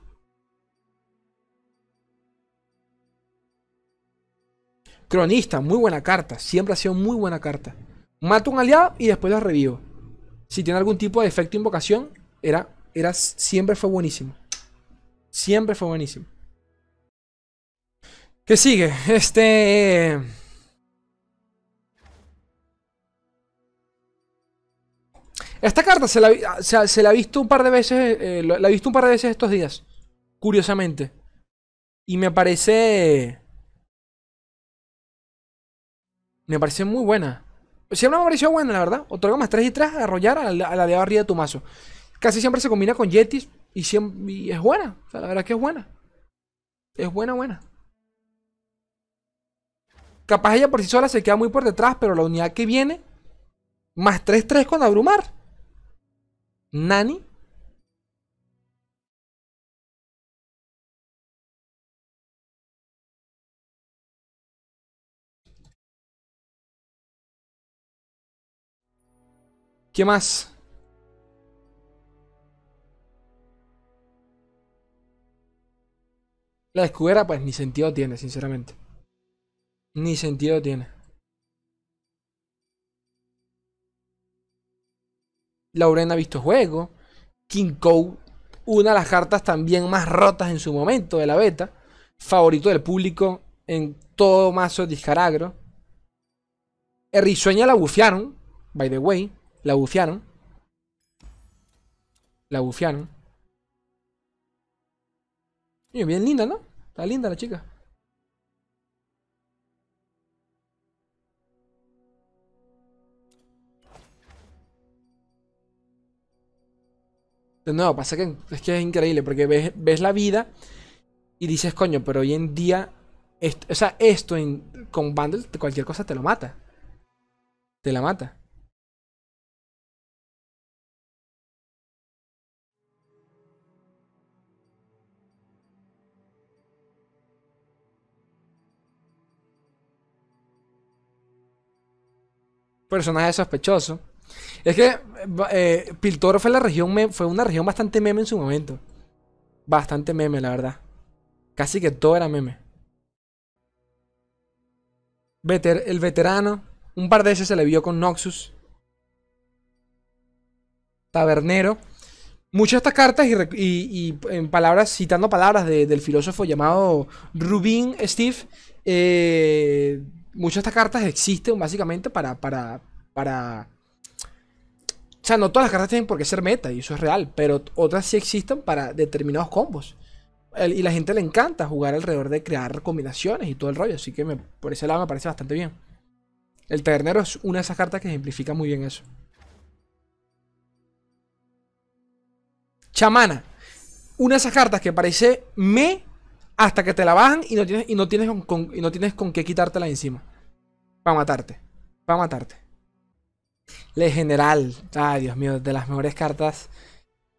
Cronista, muy buena carta. Siempre ha sido muy buena carta. Mato un aliado y después lo revivo. Si tiene algún tipo de efecto invocación, era, era, siempre fue buenísimo. Siempre fue buenísimo. ¿Qué sigue? Este... Esta carta se la, se, la ha visto un par de veces. Eh, la he visto un par de veces estos días. Curiosamente. Y me parece. Me parece muy buena. Siempre me pareció buena, la verdad. Otorga más 3 y 3 a arrollar a la, de arriba de tu mazo. Casi siempre se combina con Yetis y, es buena. O sea, la verdad es que es buena. Es buena, buena. Capaz ella por sí sola se queda muy por detrás, pero la unidad que viene, más 3-3 con abrumar. Nani. ¿Qué más? La escudera, pues ni sentido tiene, sinceramente. Ni sentido tiene. Lauren ha visto juego. King Code, una de las cartas también más rotas en su momento de la beta. Favorito del público en todo mazo discaragro. Errisueña la bufiaron. By the way, la bufiaron. La bufiaron. Bien linda, ¿no? Está linda la chica. De nuevo, pasa que es que es increíble porque ves, la vida y dices, coño, pero hoy en día, o sea, esto con bundle, cualquier cosa te lo mata. Te la mata. Personaje sospechoso. Es que eh, Piltoro fue la región fue una región bastante meme en su momento. Bastante meme, la verdad. Casi que todo era meme. el veterano. Un par de veces se le vio con Noxus. Tabernero. Muchas de estas cartas y, en palabras, citando palabras del filósofo llamado Rubin Steve, eh, muchas de estas cartas existen básicamente para, para, para o sea, no todas las cartas tienen por qué ser meta, y eso es real, pero otras sí existen para determinados combos. y la gente le encanta jugar alrededor de crear combinaciones y todo el rollo, así que por ese lado me parece bastante bien. El ternero es una de esas cartas que ejemplifica muy bien eso. Chamana. Una de esas cartas que parece me hasta que te la bajan y no tienes, y no tienes, con, y no tienes con qué quitártela encima. Para matarte. Para matarte. Le General. Ay, Dios mío, de las mejores cartas.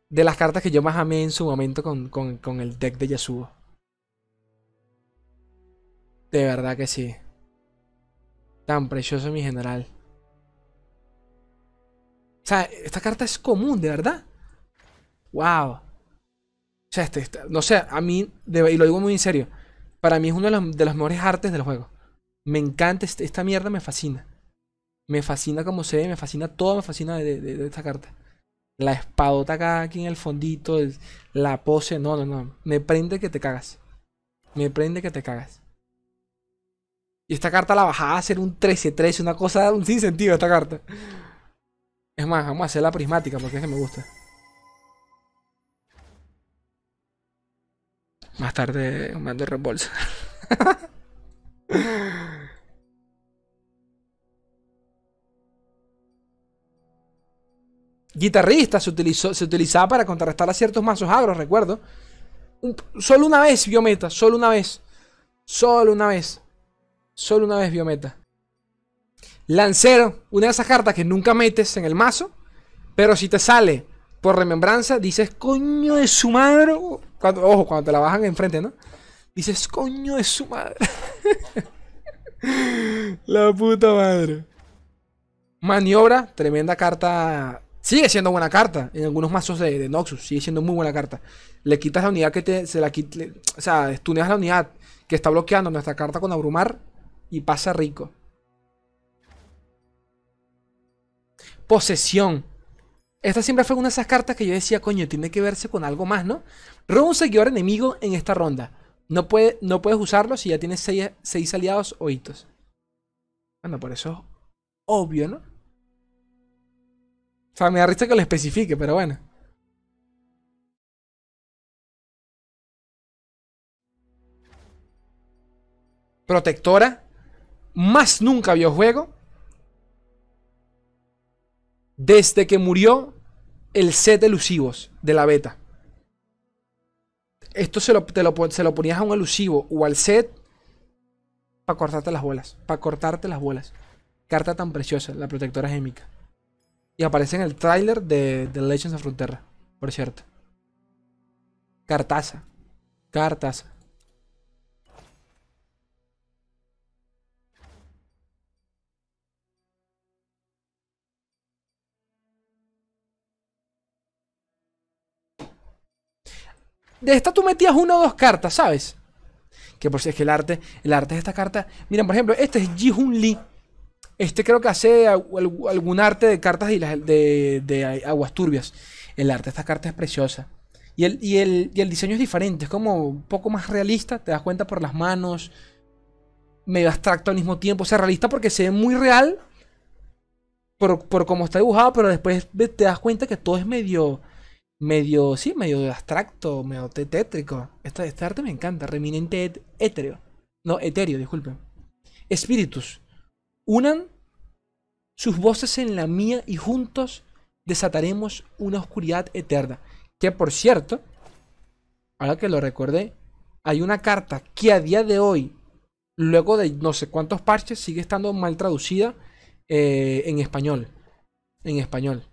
De las cartas que yo más amé en su momento con, con, el deck de Yasuo. De verdad que sí. Tan precioso mi general. O sea, esta carta es común, de verdad. Wow. O sea, este, este no sé, a mí, y lo digo muy en serio, para mí es uno de los, de los mejores artes del juego. Me encanta, este, esta mierda me fascina. Me fascina como se ve, me fascina todo, me fascina de, esta carta. La espadota acá, aquí en el fondito, la pose, no, no, no. Me prende que te cagas. Me prende que te cagas. Y esta carta la bajaba a hacer un 13-13, una cosa sin sentido esta carta. Es más, vamos a hacer la prismática porque es que me gusta. Más tarde mando reembolso. Guitarrista se, utilizó, se utilizaba para contrarrestar a ciertos mazos agros, recuerdo. Solo una vez Biometa, solo una vez. Solo una vez. Solo una vez Biometa. Lancero, una de esas cartas que nunca metes en el mazo, pero si te sale por remembranza, dices, coño de su madre, Ojo, cuando te la bajan enfrente, ¿no? Dices, coño de su madre. la puta madre. Maniobra, tremenda carta. Sigue siendo buena carta. En algunos mazos de, Noxus, sigue siendo muy buena carta. Le quitas la unidad que te. Se la o sea, estuneas la unidad que está bloqueando nuestra carta con abrumar y pasa rico. Posesión. Esta siempre fue una de esas cartas que yo decía, coño, tiene que verse con algo más, ¿no? Roba un seguidor enemigo en esta ronda. No, puede, no puedes usarlo si ya tienes seis, aliados o hitos. Bueno, por eso es obvio, ¿no? O sea, me da risa que lo especifique, pero bueno. Protectora. Más nunca vio juego. Desde que murió el set de elusivos de la beta. Esto se lo, se lo ponías a un elusivo o al set para cortarte las bolas. Para cortarte las bolas. Carta tan preciosa, la protectora gémica. Y aparece en el tráiler de, The Legends of Frontera, por cierto. Cartaza. Cartaza. De esta tú metías una o dos cartas, ¿sabes? Que por si es que el arte, el arte de esta carta. Miren, por ejemplo, este es Ji-Hun Lee. Este creo que hace algún arte de cartas de, de, aguas turbias. El arte de esta carta es preciosa. Y el, y, el, y el diseño es diferente, es como un poco más realista, te das cuenta por las manos, medio abstracto al mismo tiempo. O sea, realista porque se ve muy real por, por cómo está dibujado, pero después te das cuenta que todo es medio medio, sí, medio abstracto, medio tétrico. Este, este arte me encanta, reminente etéreo. No, etéreo, disculpen. Espíritus, unan sus voces en la mía y juntos desataremos una oscuridad eterna. Que por cierto, ahora que lo recordé, hay una carta que a día de hoy, luego de no sé cuántos parches, sigue estando mal traducida eh, en español. En español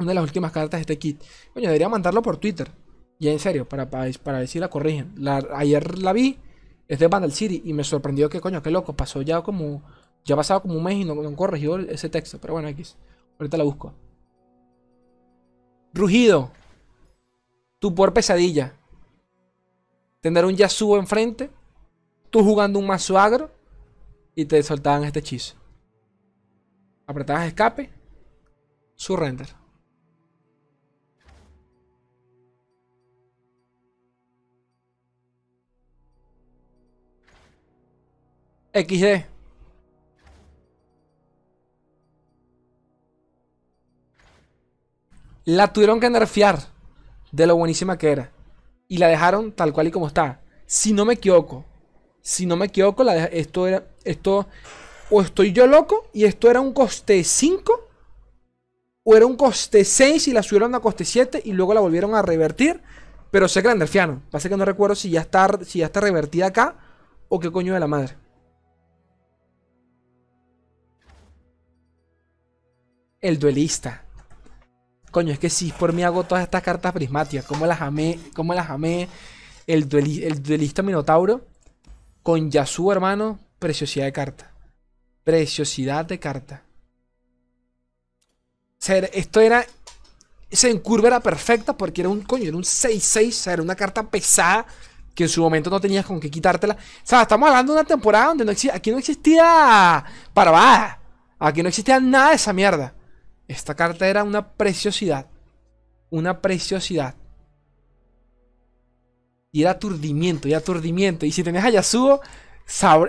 una de las últimas cartas de este kit. Coño, debería mandarlo por Twitter. Y en serio, para, para, para ver si la corrigen. ayer la vi, es de Vandal City, y me sorprendió que, coño, qué loco, pasó ya como. Ya ha pasado como un mes y no, no corrigió ese texto. Pero bueno, X. Ahorita la busco. Rugido. Tu por pesadilla. Tener un Yasuo enfrente. Tú jugando un mazo agro. Y te soltaban este hechizo. Apretabas escape. Surrender. XD. La tuvieron que nerfear de lo buenísima que era. Y la dejaron tal cual y como está. Si no me equivoco. Si no me equivoco, la esto era. Esto. O estoy yo loco y esto era un coste 5. O era un coste 6 y la subieron a coste 7 y luego la volvieron a revertir. Pero sé que la nerfearon. Pasa que no recuerdo si ya está, si ya está revertida acá o qué coño de la madre. El duelista. Coño, es que si por mí hago todas estas cartas prismáticas. ¿Cómo las amé? ¿Cómo las amé? El, el duelista Minotauro. Con Yasuo, hermano. Preciosidad de carta. Preciosidad de carta. O sea, esto era. Esa en curva era perfecta porque era un coño, era un 6-6. O sea, era una carta pesada que en su momento no tenías con qué quitártela. O sea, estamos hablando de una temporada donde no existía, aquí no existía parvada. Aquí no existía nada de esa mierda. Esta carta era una preciosidad. Una preciosidad. Y era aturdimiento, y aturdimiento. Y si tenías a Yasuo,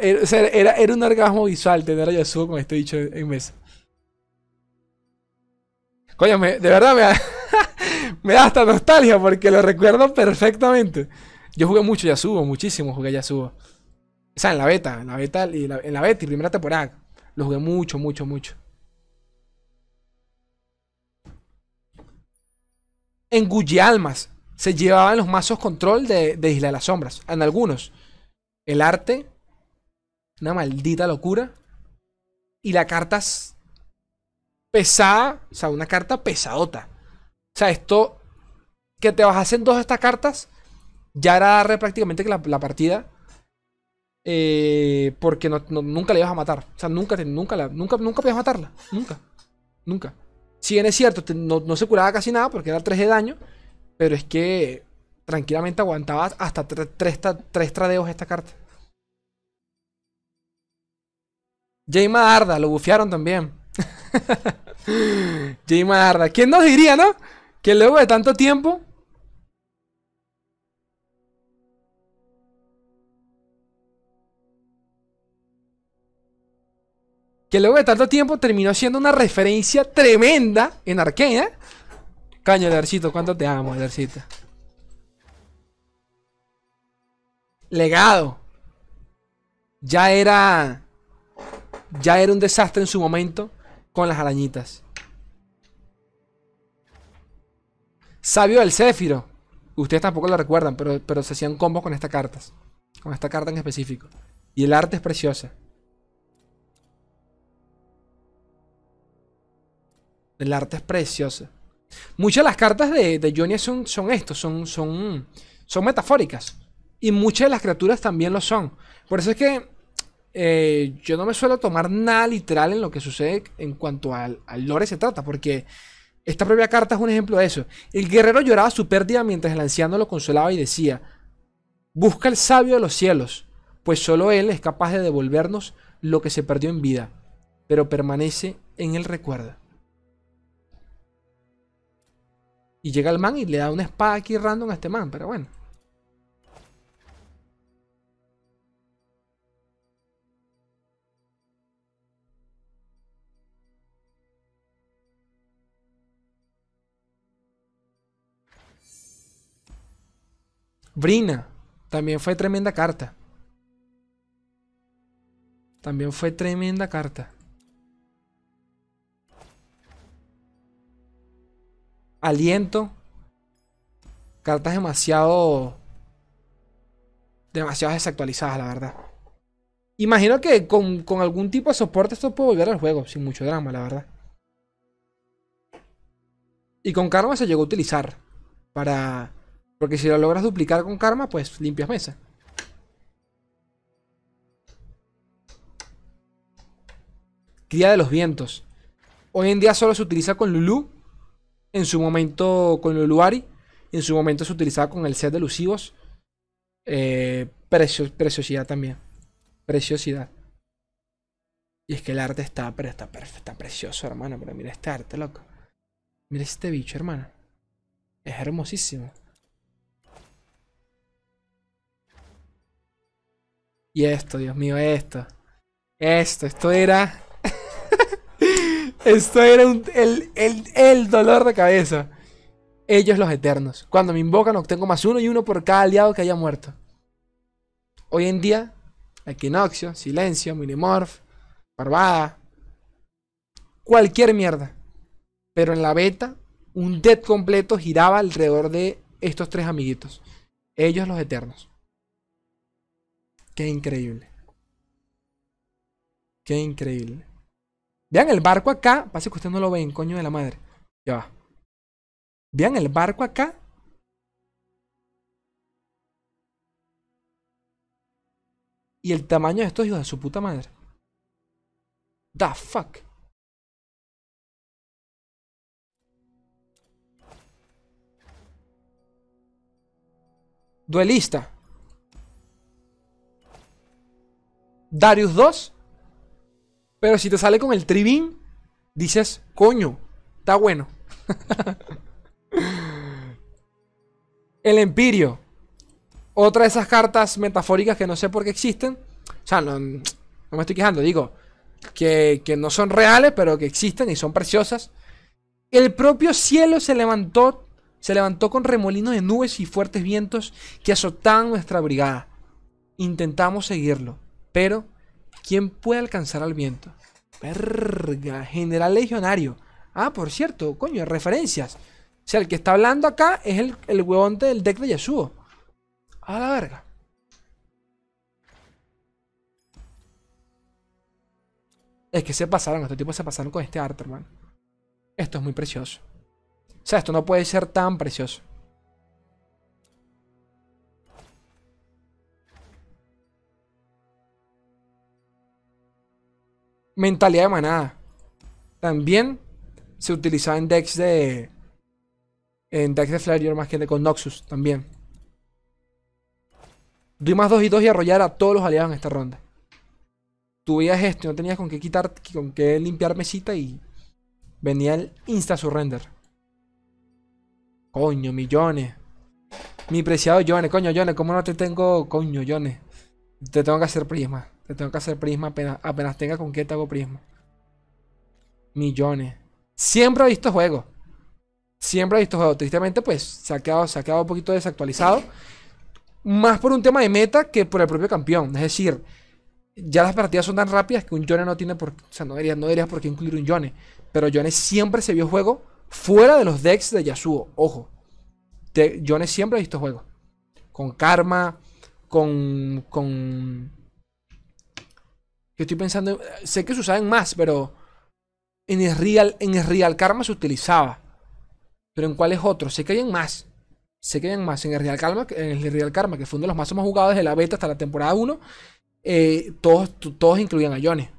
era, era, un orgasmo visual tener a Yasuo con este dicho en mesa. Coño, de verdad me da, me da hasta nostalgia porque lo recuerdo perfectamente. Yo jugué mucho Yasuo, muchísimo jugué Yasuo. O sea, en la beta, en la beta en la beta y primera temporada. Lo jugué mucho, mucho, mucho. En Almas se llevaban los mazos control de, de Isla de las Sombras. En algunos. El arte. Una maldita locura. Y la carta pesada. O sea, una carta pesadota. O sea, esto. Que te bajasen dos de estas cartas. Ya era darle prácticamente la, la partida. Eh, porque nunca le ibas a matar. O sea, nunca, nunca, nunca, nunca podías matarla. Nunca. Nunca. Si bien es cierto, no, se curaba casi nada porque era 3 de daño. Pero es que tranquilamente aguantaba hasta 3 tradeos esta carta. Jaima Arda, lo bufearon también. Jaima Arda. ¿Quién nos diría, no? Que luego de tanto tiempo que luego de tanto tiempo terminó siendo una referencia tremenda en Arkane. Caño, Edercito, cuánto te amo, Edercito. Legado. Ya era. Ya era un desastre en su momento con las arañitas. Sabio del Céfiro. Ustedes tampoco lo recuerdan, pero, pero se hacían combos con estas cartas. Con esta carta en específico. Y el arte es preciosa. El arte es precioso. Muchas de las cartas de, de Johnny son, son son, son, son metafóricas. Y muchas de las criaturas también lo son. Por eso es que eh, yo no me suelo tomar nada literal en lo que sucede en cuanto al, al, lore se trata, porque esta propia carta es un ejemplo de eso. El guerrero lloraba su pérdida mientras el anciano lo consolaba y decía, busca el sabio de los cielos, pues solo él es capaz de devolvernos lo que se perdió en vida, pero permanece en el recuerdo. Y llega el man y le da una espada aquí random a este man, pero bueno. Brina. También fue tremenda carta. También fue tremenda carta. Aliento. Cartas demasiado. Demasiado desactualizadas, la verdad. Imagino que con, algún tipo de soporte esto puede volver al juego, sin mucho drama, la verdad. Y con karma se llegó a utilizar. Para. Porque si lo logras duplicar con karma, pues limpias mesa. Cría de los vientos. Hoy en día solo se utiliza con Lulu en su momento con el Luari. En su momento se utilizaba con el set de elusivos. Eh, preciosidad también. Preciosidad. Y es que el arte está, está, está precioso, hermano. Pero mira este arte, loco. Mira este bicho, hermano. Es hermosísimo. Y esto, Dios mío, esto. Esto, esto era esto era el, dolor de cabeza. Ellos los eternos. Cuando me invocan obtengo más uno y uno por cada aliado que haya muerto. Hoy en día, Equinoxio, Silencio, Minimorph, Barbada. Cualquier mierda. Pero en la beta, un dead completo giraba alrededor de estos tres amiguitos. Ellos los eternos. Qué increíble. Qué increíble. Vean el barco acá. Pase que ustedes no lo ven, coño de la madre. Ya va. Vean el barco acá. Y el tamaño de estos hijos de su puta madre. The fuck. Duelista. Darius 2. Pero si te sale con el tribín, dices, coño, está bueno. el Empirio. Otra de esas cartas metafóricas que no sé por qué existen. O sea, no, me estoy quejando, digo que, que no son reales, pero que existen y son preciosas. El propio cielo se levantó, se levantó con remolinos de nubes y fuertes vientos que azotaban nuestra brigada. Intentamos seguirlo, pero ¿Quién puede alcanzar al viento? Verga, general legionario. Ah, por cierto, coño, referencias. O sea, el que está hablando acá es el, el huevón del deck de Yasuo. A la verga. Es que se pasaron, estos tipos se pasaron con este arte, hermano. Esto es muy precioso. O sea, esto no puede ser tan precioso. Mentalidad de manada. También se utilizaba en decks de. En decks de Flare más que de con Noxus también. Doy más 2 y 2 y arrollar a todos los aliados en esta ronda. Tú veías esto no tenías con qué quitar, con qué limpiar mesita y venía el insta surrender. Coño, millones. Mi preciado Jones, coño, Jones, ¿cómo no te tengo, coño, Jones? Te tengo que hacer prisma. Te tengo que hacer prisma apenas, apenas tenga con qué te hago prisma. Millones. Siempre he visto juego. Siempre he visto juego. Tristemente, pues, se ha quedado, se ha quedado un poquito desactualizado. Más por un tema de meta que por el propio campeón. Es decir, ya las partidas son tan rápidas que un Yone no tiene por O sea, no debería, no por qué incluir un Yone. Pero Yone siempre se vio juego fuera de los decks de Yasuo. Ojo. Yone siempre ha visto juego. Con Karma. Con. Con. Estoy pensando. Sé que se usaban más, pero. En el Real, en el Real Karma se utilizaba. Pero en cuáles otros. Sé que hay más. Sé que hay más. En el Real Karma, en el Real Karma, que fue uno de los más jugados desde la beta hasta la temporada 1. Eh, todos, todos incluían a Johnny.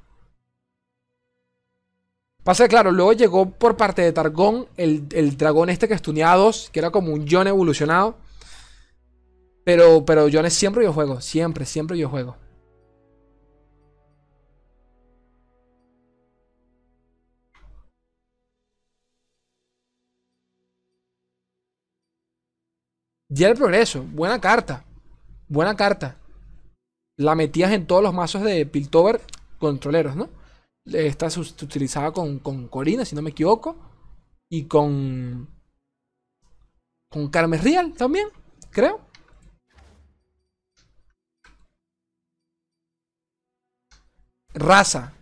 Pasa que, claro, luego llegó por parte de Targón el, dragón este que estuneaba dos, que era como un Johnny evolucionado. Pero, pero Johnny siempre yo juego, siempre, siempre yo juego. Ya el progreso, buena carta, buena carta la metías en todos los mazos de Piltover controleros, ¿no? Esta se con, con Corina, si no me equivoco. Y con. Con Carmes Real también, creo. Raza.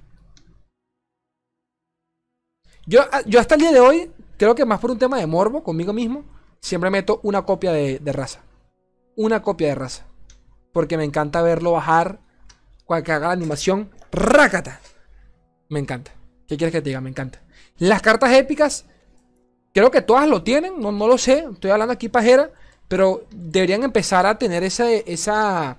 Yo, ah, yo hasta el día de hoy, creo que más por un tema de morbo conmigo mismo, siempre meto una copia de, raza. Una copia de raza porque me encanta verlo bajar cuando haga la animación. ¡Rácata! Me encanta. ¿Qué quieres que te diga? Me encanta. Las cartas épicas, creo que todas lo tienen, no, no lo sé, estoy hablando aquí pajera, pero deberían empezar a tener esa, esa,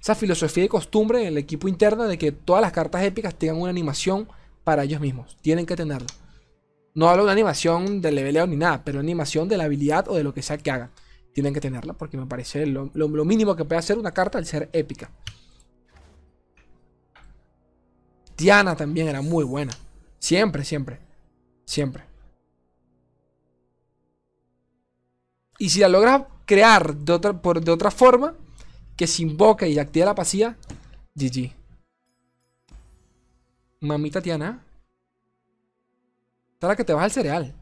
esa filosofía y costumbre en el equipo interno de que todas las cartas épicas tengan una animación para ellos mismos. Tienen que tenerlo. No hablo de animación de leveleo ni nada, pero animación de la habilidad o de lo que sea que hagan tienen que tenerla porque me parece lo, mínimo que puede hacer una carta al ser épica. Diana también era muy buena. Siempre, siempre. Siempre. Y si la logras crear de otra, por, de otra forma, que se invoca y activa la pasiva, GG. Mamita Tiana. Esta que te baja el cereal.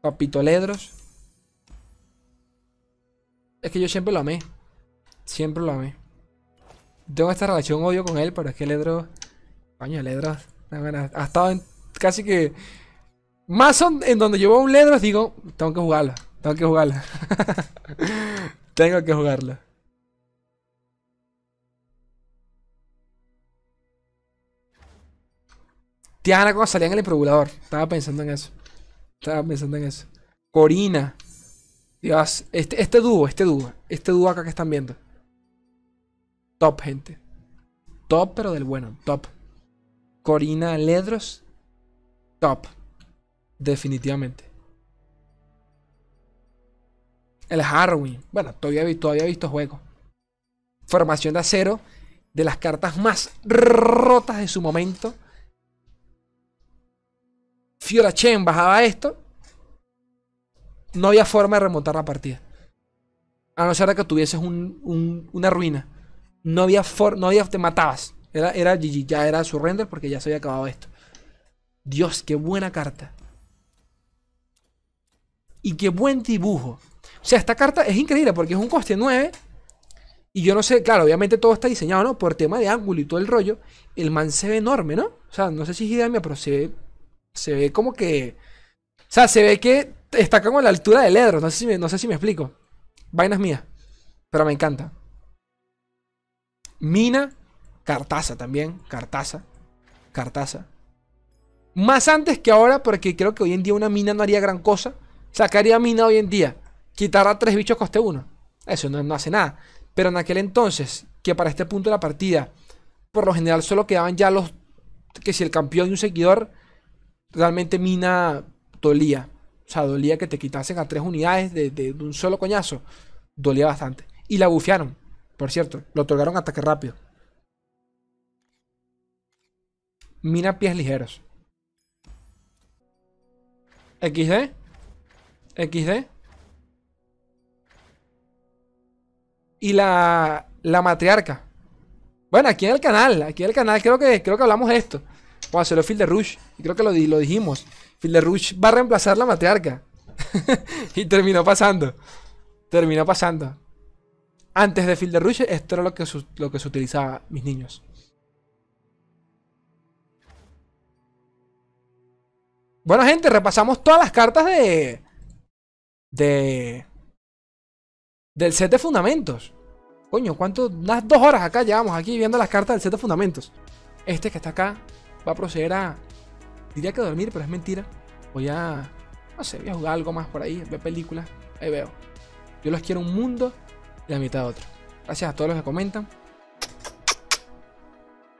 Papito Ledros. Es que yo siempre lo amé. Siempre lo amé. Tengo esta relación odio con él, pero es que Ledros. Coño, Ledros. Ha estado en casi que. Más en donde veo un Ledros, digo, tengo que jugarla. Tengo que jugarla. tengo que jugarla. Tiana cuando salía en el improvulador. Estaba pensando en eso. Estaba pensando en eso. Corina. Dios, este, este dúo, este dúo. Este dúo acá que están viendo. Top, gente. Top, pero del bueno. Top. Corina Ledros. Top. Definitivamente. El Harwin. Bueno, todavía, todavía he visto juego. Formación de acero. De las cartas más rotas de su momento. Fiora Chen bajaba esto, no había forma de remontar la partida. A no ser de que tuvieses una ruina. No había forma, no había, te matabas. Era, era GG, ya era surrender porque ya se había acabado esto. Dios, qué buena carta. Y qué buen dibujo. O sea, esta carta es increíble porque es un coste 9. Y yo no sé, claro, obviamente todo está diseñado, ¿no? Por tema de ángulo y todo el rollo. El man se ve enorme, ¿no? O sea, no sé si es idea mía, pero se ve se ve como que sea, se ve que está como a la altura del Edro. No sé si me, no sé si me explico. Vainas mías. Pero me encanta. Mina. Cartaza también. Cartaza. Cartaza. Más antes que ahora, porque creo que hoy en día una mina no haría gran cosa. Sacaría mina hoy en día. Quitar a tres bichos coste uno. Eso no, no hace nada. Pero en aquel entonces, que para este punto de la partida, por lo general solo quedaban ya los. Que si el campeón y un seguidor, realmente mina dolía. O sea, dolía que te quitasen a tres unidades de, de un solo coñazo. Dolía bastante. Y la bufearon, por cierto. Lo otorgaron ataque rápido. Mina pies ligeros. XD. XD. Y la, la matriarca. Bueno, aquí en el canal, aquí en el canal creo que, creo que hablamos de esto. Vamos a hacerlo Field de Rush. Y creo que lo, lo dijimos. Field de Rush va a reemplazar la matriarca. y terminó pasando. Terminó pasando. Antes de Field de Rush, esto era lo que, lo que se utilizaba, mis niños. Bueno, gente, repasamos todas las cartas de. De. Del set de fundamentos. Coño, ¿cuánto? Unas dos horas acá llevamos aquí viendo las cartas del set de fundamentos. Este que está acá va a proceder a. Diría que dormir, pero es mentira. Voy a. No sé, voy a jugar algo más por ahí, ver películas. Ahí veo. Yo los quiero un mundo y la mitad otro. Gracias a todos los que comentan.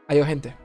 Adiós, gente.